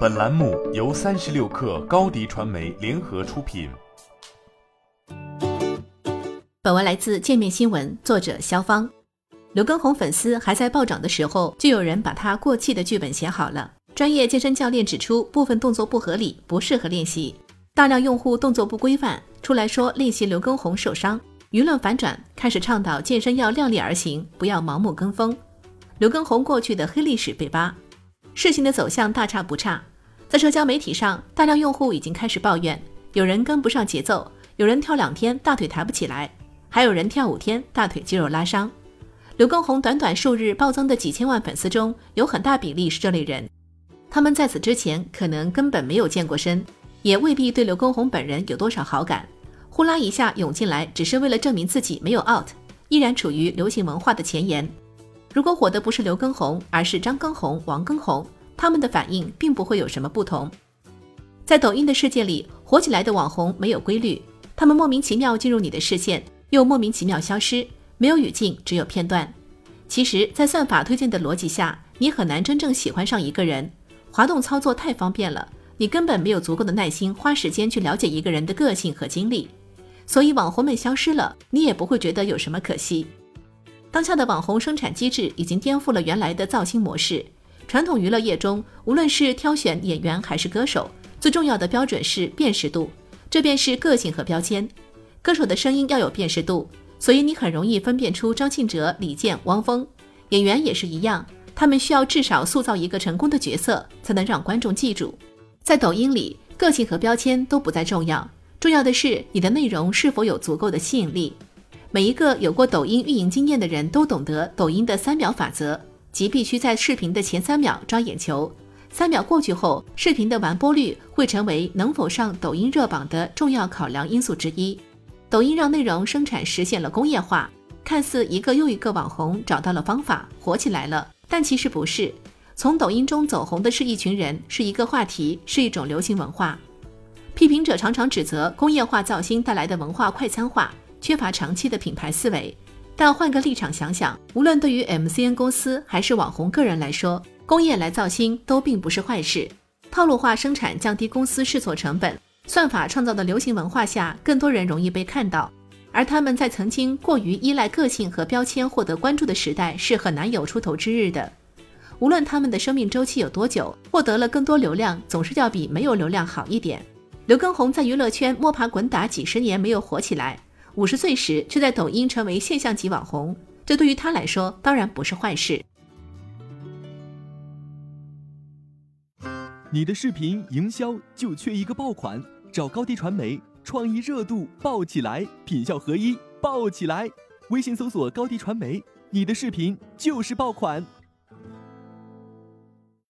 本栏目由三十六氪高低传媒联合出品。本文来自界面新闻，作者肖芳。刘畊宏粉丝还在暴涨的时候，就有人把他过气的剧本写好了。专业健身教练指出，部分动作不合理，不适合练习。大量用户动作不规范，出来说练习刘畊宏受伤。舆论反转，开始倡导健身要量力而行，不要盲目跟风。刘畊宏过去的黑历史被扒。事情的走向大差不差，在社交媒体上，大量用户已经开始抱怨，有人跟不上节奏，有人跳两天大腿抬不起来，还有人跳五天大腿肌肉拉伤。刘畊宏短短数日暴增的几千万粉丝中，有很大比例是这类人，他们在此之前可能根本没有健过身，也未必对刘畊宏本人有多少好感，呼啦一下涌进来，只是为了证明自己没有 out，依然处于流行文化的前沿。如果火的不是刘畊宏，而是张畊宏、王畊宏，他们的反应并不会有什么不同。在抖音的世界里，火起来的网红没有规律，他们莫名其妙进入你的视线，又莫名其妙消失，没有语境，只有片段。其实，在算法推荐的逻辑下，你很难真正喜欢上一个人。滑动操作太方便了，你根本没有足够的耐心花时间去了解一个人的个性和经历。所以，网红们消失了，你也不会觉得有什么可惜。当下的网红生产机制已经颠覆了原来的造星模式。传统娱乐业中，无论是挑选演员还是歌手，最重要的标准是辨识度，这便是个性和标签。歌手的声音要有辨识度，所以你很容易分辨出张信哲、李健、汪峰。演员也是一样，他们需要至少塑造一个成功的角色，才能让观众记住。在抖音里，个性和标签都不再重要，重要的是你的内容是否有足够的吸引力。每一个有过抖音运营经验的人都懂得抖音的三秒法则，即必须在视频的前三秒抓眼球。三秒过去后，视频的完播率会成为能否上抖音热榜的重要考量因素之一。抖音让内容生产实现了工业化，看似一个又一个网红找到了方法火起来了，但其实不是。从抖音中走红的是一群人，是一个话题，是一种流行文化。批评者常常指责工业化造星带来的文化快餐化。缺乏长期的品牌思维，但换个立场想想，无论对于 MCN 公司还是网红个人来说，工业来造星都并不是坏事。套路化生产降低公司试错成本，算法创造的流行文化下，更多人容易被看到。而他们在曾经过于依赖个性和标签获得关注的时代，是很难有出头之日的。无论他们的生命周期有多久，获得了更多流量，总是要比没有流量好一点。刘畊宏在娱乐圈摸爬滚打几十年，没有火起来。五十岁时却在抖音成为现象级网红，这对于他来说当然不是坏事。你的视频营销就缺一个爆款，找高低传媒，创意热度爆起来，品效合一爆起来。微信搜索高低传媒，你的视频就是爆款。